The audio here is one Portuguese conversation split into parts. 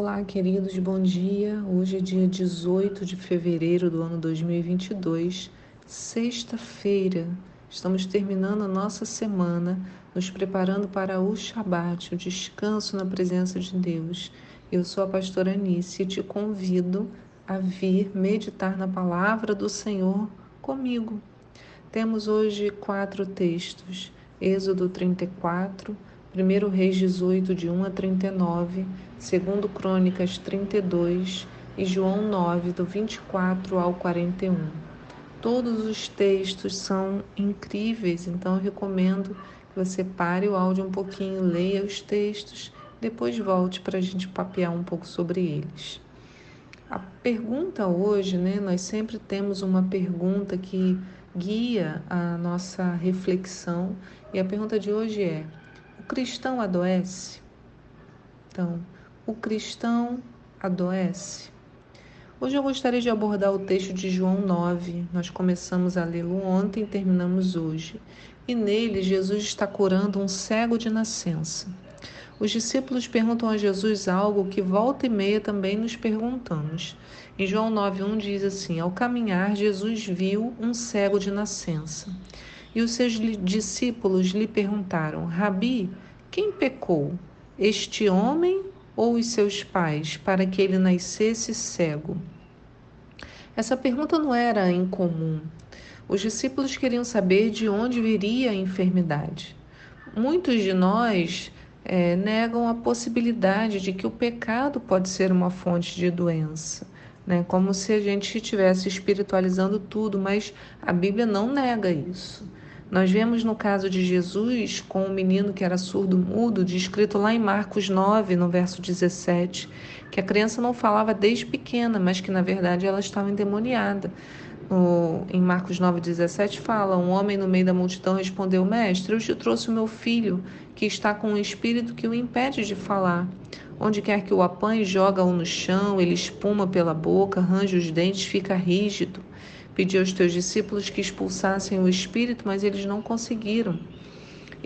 Olá, queridos, bom dia. Hoje é dia 18 de fevereiro do ano 2022, sexta-feira. Estamos terminando a nossa semana, nos preparando para o Shabat, o descanso na presença de Deus. Eu sou a pastora Anice e te convido a vir meditar na palavra do Senhor comigo. Temos hoje quatro textos: Êxodo 34, 1 Reis 18, de 1 a 39, 2 Crônicas 32 e João 9, do 24 ao 41. Todos os textos são incríveis, então eu recomendo que você pare o áudio um pouquinho, leia os textos, depois volte para a gente papear um pouco sobre eles. A pergunta hoje, né? Nós sempre temos uma pergunta que guia a nossa reflexão e a pergunta de hoje é: cristão adoece? Então, o cristão adoece? Hoje eu gostaria de abordar o texto de João 9. Nós começamos a lê-lo ontem e terminamos hoje. E nele, Jesus está curando um cego de nascença. Os discípulos perguntam a Jesus algo que volta e meia também nos perguntamos. Em João 9,1 diz assim: Ao caminhar, Jesus viu um cego de nascença. E os seus discípulos lhe perguntaram: Rabi, quem pecou, este homem ou os seus pais, para que ele nascesse cego? Essa pergunta não era incomum. Os discípulos queriam saber de onde viria a enfermidade. Muitos de nós é, negam a possibilidade de que o pecado pode ser uma fonte de doença. Né? Como se a gente estivesse espiritualizando tudo, mas a Bíblia não nega isso. Nós vemos no caso de Jesus com o um menino que era surdo-mudo, descrito lá em Marcos 9, no verso 17, que a criança não falava desde pequena, mas que na verdade ela estava endemoniada. Em Marcos 9, 17 fala: Um homem no meio da multidão respondeu: Mestre, eu te trouxe o meu filho, que está com um espírito que o impede de falar. Onde quer que o apanhe, joga-o no chão, ele espuma pela boca, arranja os dentes, fica rígido. Pediu aos teus discípulos que expulsassem o espírito, mas eles não conseguiram.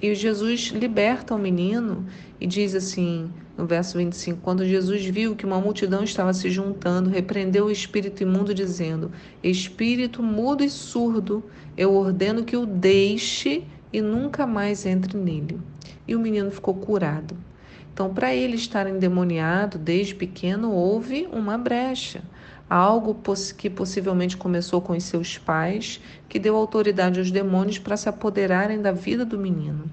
E Jesus liberta o menino e diz assim, no verso 25: Quando Jesus viu que uma multidão estava se juntando, repreendeu o espírito imundo, dizendo: Espírito mudo e surdo, eu ordeno que o deixe e nunca mais entre nele. E o menino ficou curado. Então, para ele estar endemoniado desde pequeno, houve uma brecha algo que possivelmente começou com os seus pais, que deu autoridade aos demônios para se apoderarem da vida do menino.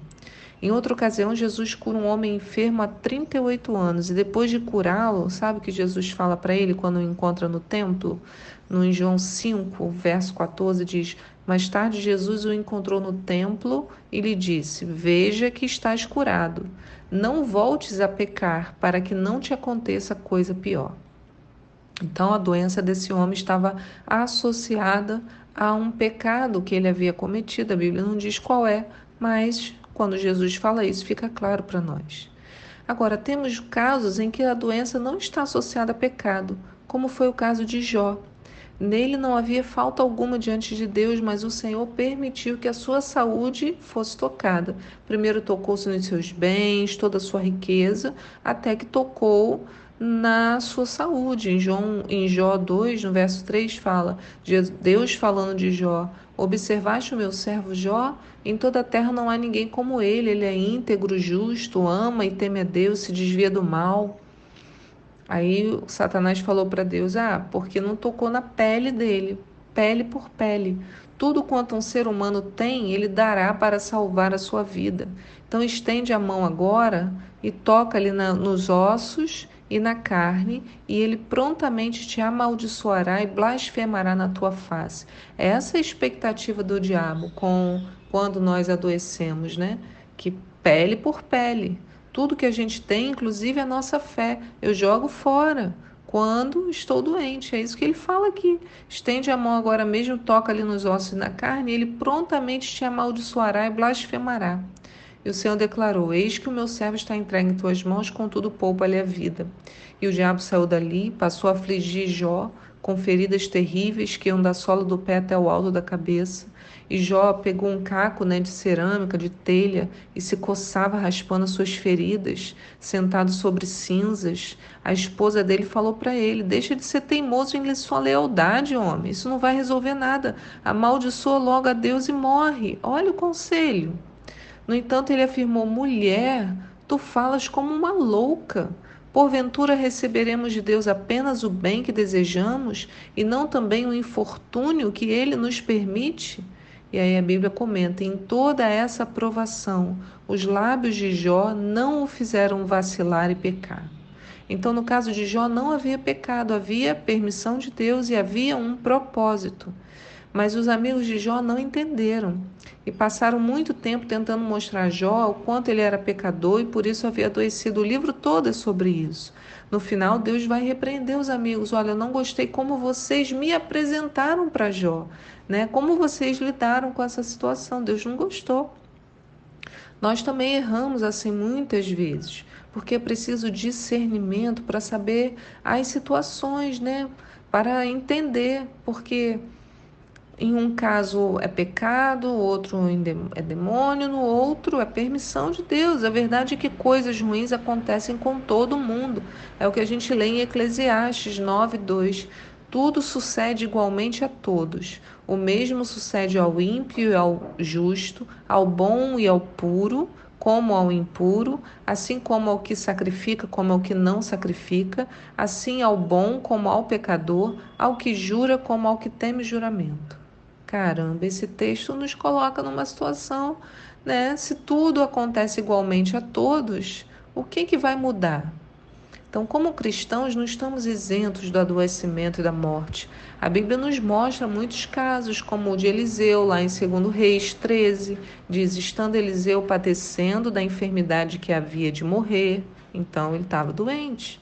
Em outra ocasião, Jesus cura um homem enfermo há 38 anos e depois de curá-lo, sabe o que Jesus fala para ele quando o encontra no templo? No João 5, verso 14 diz: Mais tarde Jesus o encontrou no templo e lhe disse: Veja que estás curado. Não voltes a pecar, para que não te aconteça coisa pior. Então, a doença desse homem estava associada a um pecado que ele havia cometido. A Bíblia não diz qual é, mas quando Jesus fala isso, fica claro para nós. Agora, temos casos em que a doença não está associada a pecado, como foi o caso de Jó. Nele não havia falta alguma diante de Deus, mas o Senhor permitiu que a sua saúde fosse tocada. Primeiro tocou-se nos seus bens, toda a sua riqueza, até que tocou na sua saúde. Em, João, em Jó 2, no verso 3, fala: Deus falando de Jó: Observaste o meu servo Jó? Em toda a terra não há ninguém como ele. Ele é íntegro, justo, ama e teme a Deus, se desvia do mal. Aí Satanás falou para Deus: Ah, porque não tocou na pele dele, pele por pele. Tudo quanto um ser humano tem, ele dará para salvar a sua vida. Então estende a mão agora e toca ali na, nos ossos e na carne, e ele prontamente te amaldiçoará e blasfemará na tua face. Essa é a expectativa do diabo com quando nós adoecemos, né? Que pele por pele. Tudo que a gente tem, inclusive a nossa fé, eu jogo fora quando estou doente. É isso que ele fala aqui. Estende a mão agora mesmo, toca ali nos ossos e na carne, e ele prontamente te amaldiçoará e blasfemará. E o Senhor declarou: Eis que o meu servo está entregue em tuas mãos, contudo poupa-lhe a vida. E o diabo saiu dali, passou a afligir Jó com feridas terríveis que iam da sola do pé até o alto da cabeça. E Jó pegou um caco né, de cerâmica, de telha, e se coçava raspando suas feridas, sentado sobre cinzas. A esposa dele falou para ele: Deixa de ser teimoso em sua lealdade, homem. Isso não vai resolver nada. Amaldiçoa logo a Deus e morre. Olha o conselho. No entanto, ele afirmou: Mulher, tu falas como uma louca. Porventura receberemos de Deus apenas o bem que desejamos e não também o infortúnio que ele nos permite? E aí a Bíblia comenta: em toda essa aprovação, os lábios de Jó não o fizeram vacilar e pecar. Então, no caso de Jó, não havia pecado, havia permissão de Deus e havia um propósito. Mas os amigos de Jó não entenderam e passaram muito tempo tentando mostrar a Jó o quanto ele era pecador e por isso havia adoecido. O livro todo é sobre isso. No final, Deus vai repreender os amigos. Olha, eu não gostei como vocês me apresentaram para Jó, né? Como vocês lidaram com essa situação. Deus não gostou. Nós também erramos assim muitas vezes, porque é preciso discernimento para saber as situações, né? Para entender, porque em um caso é pecado, outro é demônio, no outro é permissão de Deus. A verdade é que coisas ruins acontecem com todo mundo. É o que a gente lê em Eclesiastes 9, 2. Tudo sucede igualmente a todos. O mesmo sucede ao ímpio e ao justo, ao bom e ao puro, como ao impuro, assim como ao que sacrifica, como ao que não sacrifica, assim ao bom como ao pecador, ao que jura, como ao que teme juramento. Caramba, esse texto nos coloca numa situação, né? Se tudo acontece igualmente a todos, o que, que vai mudar? Então, como cristãos, não estamos isentos do adoecimento e da morte. A Bíblia nos mostra muitos casos, como o de Eliseu, lá em 2 Reis 13, diz: estando Eliseu padecendo da enfermidade que havia de morrer, então ele estava doente.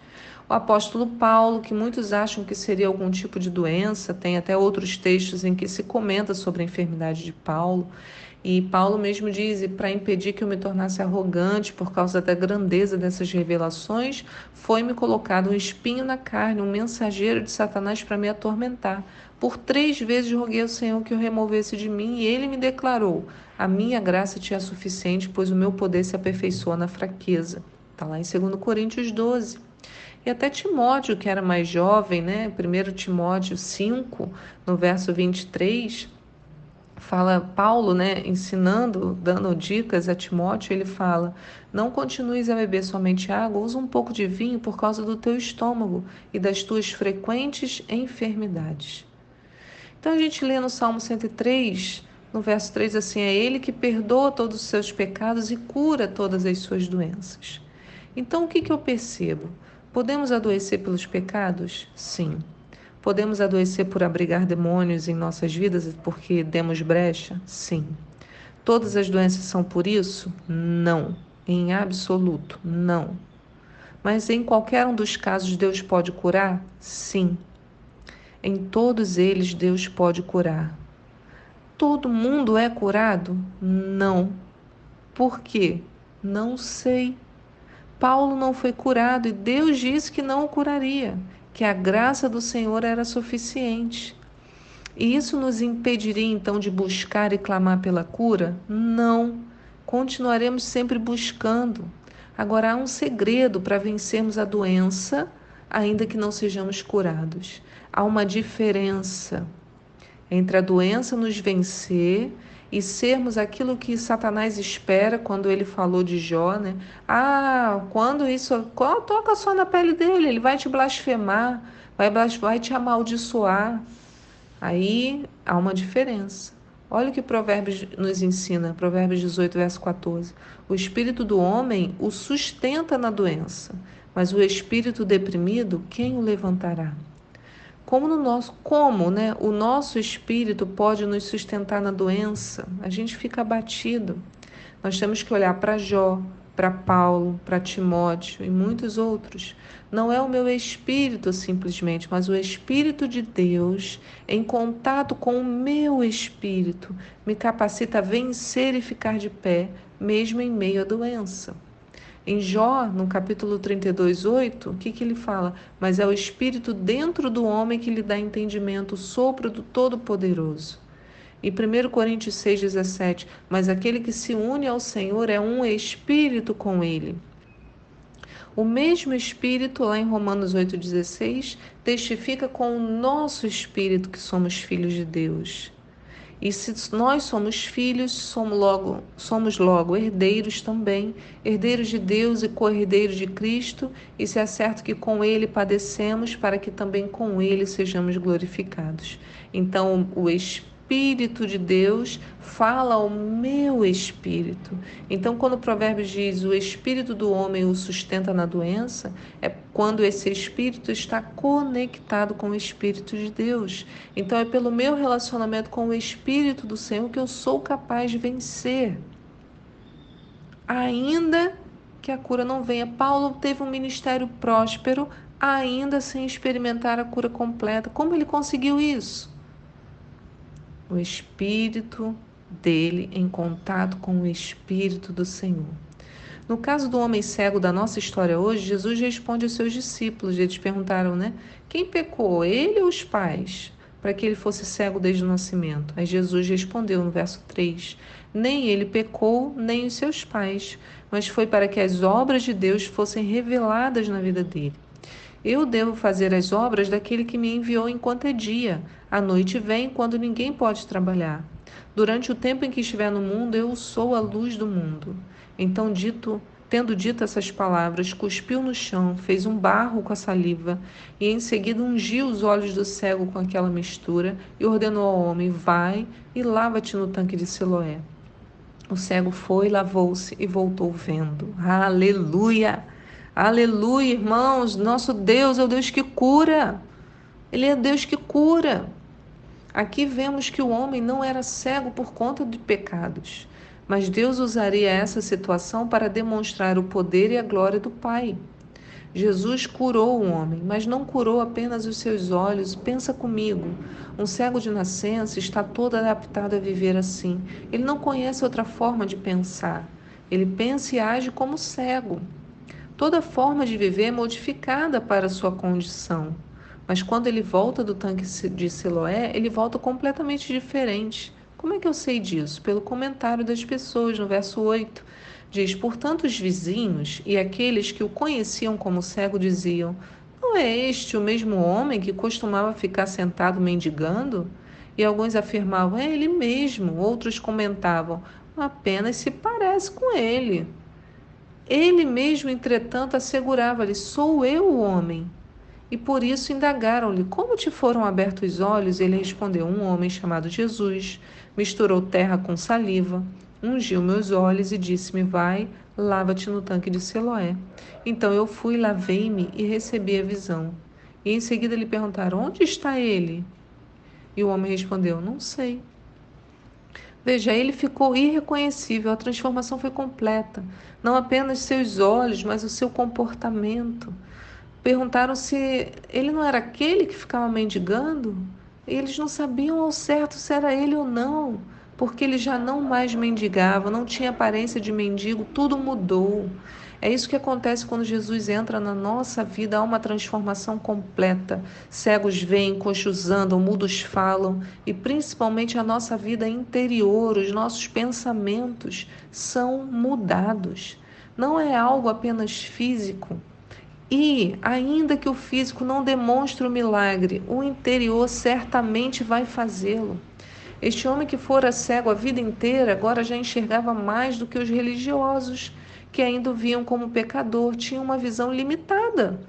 O apóstolo Paulo, que muitos acham que seria algum tipo de doença, tem até outros textos em que se comenta sobre a enfermidade de Paulo. E Paulo mesmo diz: para impedir que eu me tornasse arrogante por causa da grandeza dessas revelações, foi-me colocado um espinho na carne, um mensageiro de Satanás para me atormentar. Por três vezes roguei ao Senhor que o removesse de mim, e ele me declarou: A minha graça te é suficiente, pois o meu poder se aperfeiçoa na fraqueza. Está lá em 2 Coríntios 12. E até Timóteo, que era mais jovem, né? 1 Timóteo 5, no verso 23, fala Paulo, né, ensinando, dando dicas a Timóteo, ele fala: "Não continues a beber somente água, usa um pouco de vinho por causa do teu estômago e das tuas frequentes enfermidades." Então a gente lê no Salmo 103, no verso 3 assim: "É ele que perdoa todos os seus pecados e cura todas as suas doenças." Então o que que eu percebo? Podemos adoecer pelos pecados? Sim. Podemos adoecer por abrigar demônios em nossas vidas porque demos brecha? Sim. Todas as doenças são por isso? Não. Em absoluto, não. Mas em qualquer um dos casos Deus pode curar? Sim. Em todos eles Deus pode curar. Todo mundo é curado? Não. Por quê? Não sei. Paulo não foi curado e Deus disse que não o curaria, que a graça do Senhor era suficiente. E isso nos impediria então de buscar e clamar pela cura? Não. Continuaremos sempre buscando. Agora há um segredo para vencermos a doença, ainda que não sejamos curados. Há uma diferença entre a doença nos vencer e sermos aquilo que Satanás espera quando ele falou de Jó, né? Ah, quando isso toca só na pele dele, ele vai te blasfemar, vai, vai te amaldiçoar. Aí há uma diferença. Olha o que Provérbios nos ensina, Provérbios 18, verso 14. O espírito do homem o sustenta na doença, mas o espírito deprimido, quem o levantará? Como no nosso, como, né? O nosso espírito pode nos sustentar na doença? A gente fica abatido. Nós temos que olhar para Jó, para Paulo, para Timóteo e muitos outros. Não é o meu espírito simplesmente, mas o espírito de Deus em contato com o meu espírito me capacita a vencer e ficar de pé, mesmo em meio à doença. Em Jó, no capítulo 32, 8, o que, que ele fala? Mas é o Espírito dentro do homem que lhe dá entendimento, o sopro do Todo-Poderoso. E 1 Coríntios 6,17: Mas aquele que se une ao Senhor é um espírito com ele. O mesmo Espírito, lá em Romanos 8,16, testifica com o nosso espírito que somos filhos de Deus. E se nós somos filhos, somos logo, somos logo herdeiros também, herdeiros de Deus e co-herdeiros de Cristo, e se é certo que com Ele padecemos, para que também com Ele sejamos glorificados. Então, o Espírito Espírito de Deus fala ao meu espírito. Então, quando o provérbio diz o espírito do homem o sustenta na doença, é quando esse espírito está conectado com o espírito de Deus. Então, é pelo meu relacionamento com o espírito do Senhor que eu sou capaz de vencer. Ainda que a cura não venha. Paulo teve um ministério próspero, ainda sem experimentar a cura completa. Como ele conseguiu isso? O espírito dele em contato com o espírito do Senhor. No caso do homem cego da nossa história hoje, Jesus responde aos seus discípulos. Eles perguntaram, né? Quem pecou, ele ou os pais, para que ele fosse cego desde o nascimento? Aí Jesus respondeu no verso 3: Nem ele pecou, nem os seus pais, mas foi para que as obras de Deus fossem reveladas na vida dele. Eu devo fazer as obras daquele que me enviou enquanto é dia. A noite vem quando ninguém pode trabalhar. Durante o tempo em que estiver no mundo, eu sou a luz do mundo. Então, dito, tendo dito essas palavras, cuspiu no chão, fez um barro com a saliva e em seguida ungiu os olhos do cego com aquela mistura e ordenou ao homem: Vai e lava-te no tanque de Siloé. O cego foi, lavou-se e voltou vendo. Aleluia! Aleluia, irmãos. Nosso Deus é o Deus que cura. Ele é Deus que cura. Aqui vemos que o homem não era cego por conta de pecados, mas Deus usaria essa situação para demonstrar o poder e a glória do Pai. Jesus curou o homem, mas não curou apenas os seus olhos. Pensa comigo: um cego de nascença está todo adaptado a viver assim. Ele não conhece outra forma de pensar. Ele pensa e age como cego. Toda forma de viver é modificada para sua condição. Mas quando ele volta do tanque de Siloé, ele volta completamente diferente. Como é que eu sei disso? Pelo comentário das pessoas, no verso 8. Diz: Portanto, os vizinhos e aqueles que o conheciam como cego diziam: Não é este o mesmo homem que costumava ficar sentado mendigando? E alguns afirmavam: É ele mesmo. Outros comentavam: Apenas se parece com ele. Ele mesmo, entretanto, assegurava-lhe: Sou eu o homem. E por isso indagaram-lhe: Como te foram abertos os olhos? Ele respondeu: Um homem chamado Jesus misturou terra com saliva, ungiu meus olhos e disse-me: Vai, lava-te no tanque de Siloé. Então eu fui, lavei-me e recebi a visão. E em seguida lhe perguntaram: Onde está ele? E o homem respondeu: Não sei. Veja, ele ficou irreconhecível, a transformação foi completa. Não apenas seus olhos, mas o seu comportamento. Perguntaram se ele não era aquele que ficava mendigando. Eles não sabiam ao certo se era ele ou não, porque ele já não mais mendigava, não tinha aparência de mendigo, tudo mudou. É isso que acontece quando Jesus entra na nossa vida, há uma transformação completa. Cegos veem, coxos andam, mudos falam e principalmente a nossa vida interior, os nossos pensamentos são mudados. Não é algo apenas físico. E, ainda que o físico não demonstre o milagre, o interior certamente vai fazê-lo. Este homem que fora cego a vida inteira agora já enxergava mais do que os religiosos que ainda o viam como pecador, tinham uma visão limitada.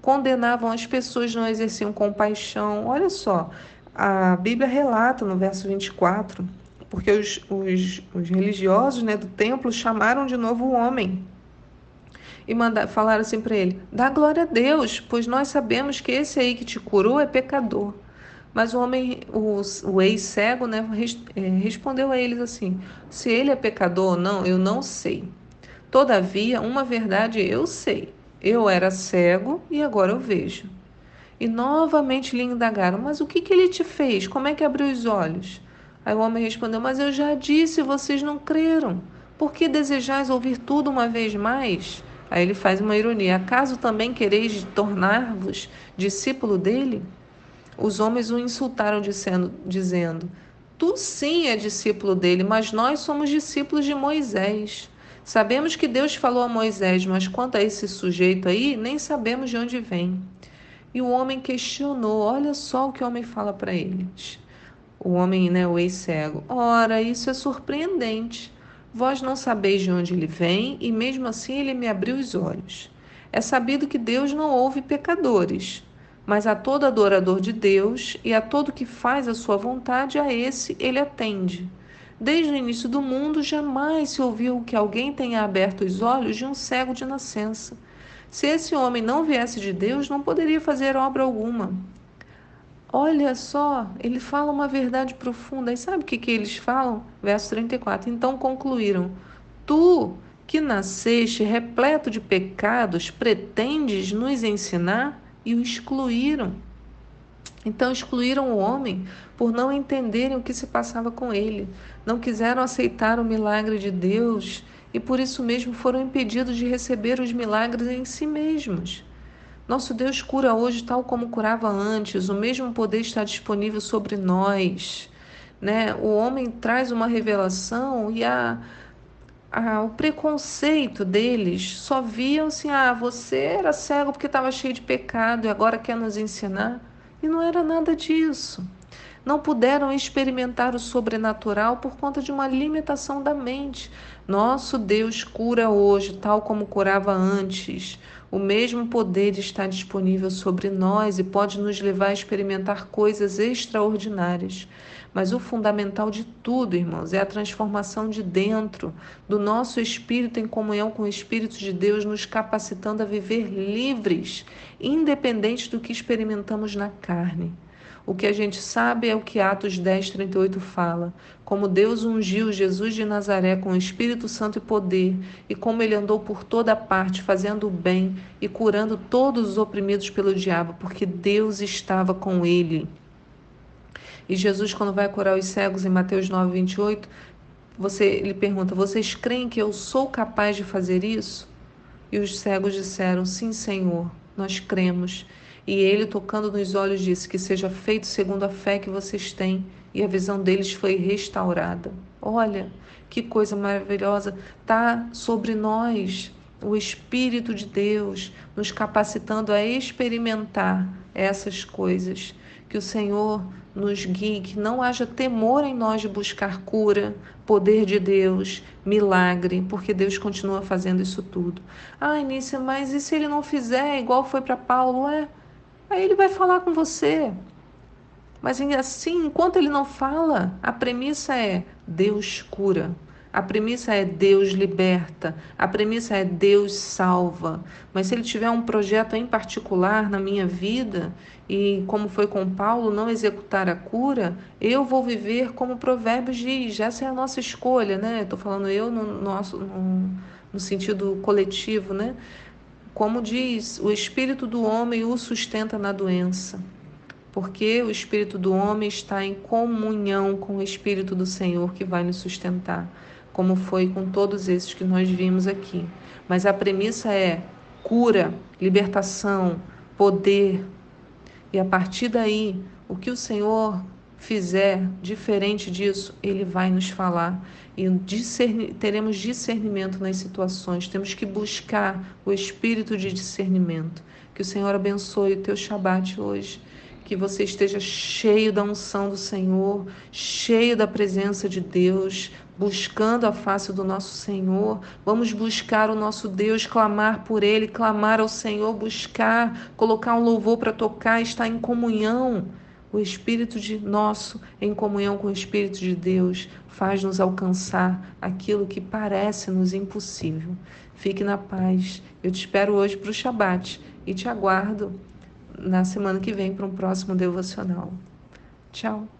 Condenavam as pessoas, não exerciam compaixão. Olha só, a Bíblia relata no verso 24, porque os, os, os religiosos né, do templo chamaram de novo o homem e mandar, falaram assim para ele: dá glória a Deus, pois nós sabemos que esse aí que te curou é pecador. Mas o homem, o, o ex-cego, né, eh, respondeu a eles assim: se ele é pecador ou não, eu não sei. Todavia, uma verdade eu sei: eu era cego e agora eu vejo. E novamente lhe indagaram: Mas o que, que ele te fez? Como é que abriu os olhos? Aí o homem respondeu: Mas eu já disse, vocês não creram. Por que desejais ouvir tudo uma vez mais? Aí ele faz uma ironia: acaso também quereis tornar-vos discípulo dele? Os homens o insultaram, dizendo, dizendo: Tu sim é discípulo dele, mas nós somos discípulos de Moisés. Sabemos que Deus falou a Moisés, mas quanto a esse sujeito aí, nem sabemos de onde vem. E o homem questionou: olha só o que o homem fala para eles. O homem, né, o ex-cego. Ora, isso é surpreendente. Vós não sabeis de onde ele vem, e mesmo assim ele me abriu os olhos. É sabido que Deus não ouve pecadores, mas a todo adorador de Deus e a todo que faz a sua vontade, a esse ele atende. Desde o início do mundo, jamais se ouviu que alguém tenha aberto os olhos de um cego de nascença. Se esse homem não viesse de Deus, não poderia fazer obra alguma. Olha só, ele fala uma verdade profunda. E sabe o que, que eles falam? Verso 34. Então concluíram: Tu, que nasceste repleto de pecados, pretendes nos ensinar? E o excluíram. Então excluíram o homem por não entenderem o que se passava com ele. Não quiseram aceitar o milagre de Deus e por isso mesmo foram impedidos de receber os milagres em si mesmos. Nosso Deus cura hoje tal como curava antes, o mesmo poder está disponível sobre nós. Né? O homem traz uma revelação e a, a, o preconceito deles só viam assim: ah, você era cego porque estava cheio de pecado e agora quer nos ensinar. E não era nada disso não puderam experimentar o sobrenatural por conta de uma limitação da mente. Nosso Deus cura hoje, tal como curava antes. O mesmo poder está disponível sobre nós e pode nos levar a experimentar coisas extraordinárias. Mas o fundamental de tudo, irmãos, é a transformação de dentro, do nosso espírito em comunhão com o Espírito de Deus, nos capacitando a viver livres, independente do que experimentamos na carne. O que a gente sabe é o que Atos 10, 38 fala: como Deus ungiu Jesus de Nazaré com o Espírito Santo e poder, e como ele andou por toda parte, fazendo o bem e curando todos os oprimidos pelo diabo, porque Deus estava com ele. E Jesus, quando vai curar os cegos em Mateus 9, 28, você, ele pergunta: Vocês creem que eu sou capaz de fazer isso? E os cegos disseram: Sim, Senhor, nós cremos. E ele, tocando nos olhos, disse: Que seja feito segundo a fé que vocês têm. E a visão deles foi restaurada. Olha, que coisa maravilhosa. Está sobre nós o Espírito de Deus, nos capacitando a experimentar essas coisas. Que o Senhor nos guie, que não haja temor em nós de buscar cura, poder de Deus, milagre, porque Deus continua fazendo isso tudo. Ah, Inícia, mas e se ele não fizer igual foi para Paulo? É, Aí ele vai falar com você. Mas assim, enquanto ele não fala, a premissa é Deus cura. A premissa é Deus liberta, a premissa é Deus salva. Mas se ele tiver um projeto em particular na minha vida, e como foi com Paulo, não executar a cura, eu vou viver como o Provérbios diz. Essa é a nossa escolha, né? Estou falando eu no, nosso, no, no sentido coletivo, né? Como diz, o espírito do homem o sustenta na doença, porque o espírito do homem está em comunhão com o espírito do Senhor que vai nos sustentar, como foi com todos esses que nós vimos aqui. Mas a premissa é cura, libertação, poder. E a partir daí, o que o Senhor fizer diferente disso, ele vai nos falar e discernir, teremos discernimento nas situações. Temos que buscar o espírito de discernimento. Que o Senhor abençoe o teu Shabat hoje. Que você esteja cheio da unção do Senhor, cheio da presença de Deus, buscando a face do nosso Senhor. Vamos buscar o nosso Deus, clamar por Ele, clamar ao Senhor, buscar, colocar um louvor para tocar, estar em comunhão o Espírito de nosso, em comunhão com o Espírito de Deus, faz-nos alcançar aquilo que parece-nos impossível. Fique na paz. Eu te espero hoje para o Shabat e te aguardo na semana que vem para um próximo devocional. Tchau.